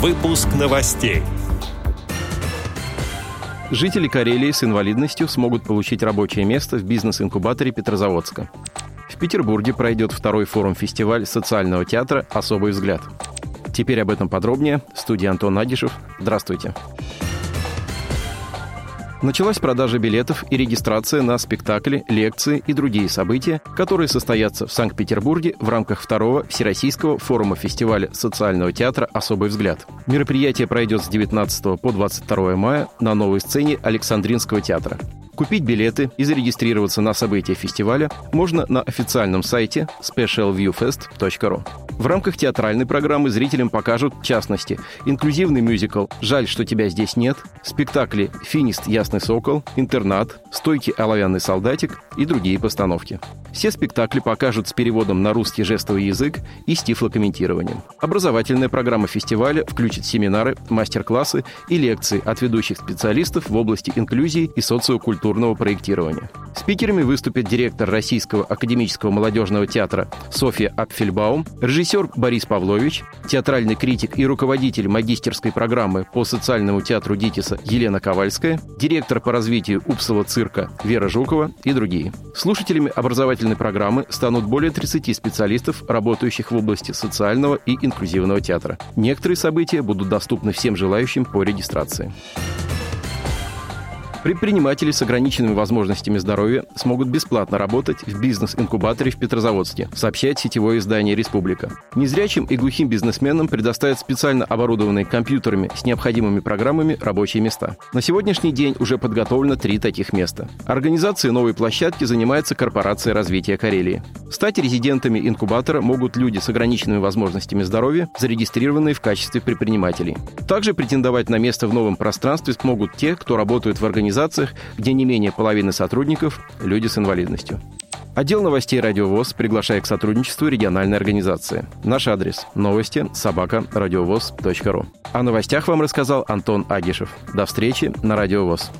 Выпуск новостей. Жители Карелии с инвалидностью смогут получить рабочее место в бизнес-инкубаторе Петрозаводска. В Петербурге пройдет второй форум-фестиваль социального театра «Особый взгляд». Теперь об этом подробнее. Студия Антон Агишев. Здравствуйте. Началась продажа билетов и регистрация на спектакли, лекции и другие события, которые состоятся в Санкт-Петербурге в рамках второго Всероссийского форума фестиваля социального театра «Особый взгляд». Мероприятие пройдет с 19 по 22 мая на новой сцене Александринского театра. Купить билеты и зарегистрироваться на события фестиваля можно на официальном сайте specialviewfest.ru. В рамках театральной программы зрителям покажут, в частности, инклюзивный мюзикл «Жаль, что тебя здесь нет», спектакли «Финист. Ясный сокол», «Интернат», «Стойкий оловянный солдатик» и другие постановки. Все спектакли покажут с переводом на русский жестовый язык и с тифлокомментированием. Образовательная программа фестиваля включит семинары, мастер-классы и лекции от ведущих специалистов в области инклюзии и социокультурного проектирования. Спикерами выступят директор Российского академического молодежного театра Софья Апфельбаум, режиссер Борис Павлович, театральный критик и руководитель магистерской программы по социальному театру Дитиса Елена Ковальская, директор по развитию Упсала цирка Вера Жукова и другие. Слушателями образовательной программы станут более 30 специалистов, работающих в области социального и инклюзивного театра. Некоторые события будут доступны всем желающим по регистрации. Предприниматели с ограниченными возможностями здоровья смогут бесплатно работать в бизнес-инкубаторе в Петрозаводске, сообщает сетевое издание «Республика». Незрячим и глухим бизнесменам предоставят специально оборудованные компьютерами с необходимыми программами рабочие места. На сегодняшний день уже подготовлено три таких места. Организацией новой площадки занимается Корпорация развития Карелии. Стать резидентами инкубатора могут люди с ограниченными возможностями здоровья, зарегистрированные в качестве предпринимателей. Также претендовать на место в новом пространстве смогут те, кто работает в организации организациях, где не менее половины сотрудников – люди с инвалидностью. Отдел новостей «Радиовоз» приглашает к сотрудничеству региональной организации. Наш адрес – новости собака радиовоз.ру. О новостях вам рассказал Антон Агишев. До встречи на «Радиовоз».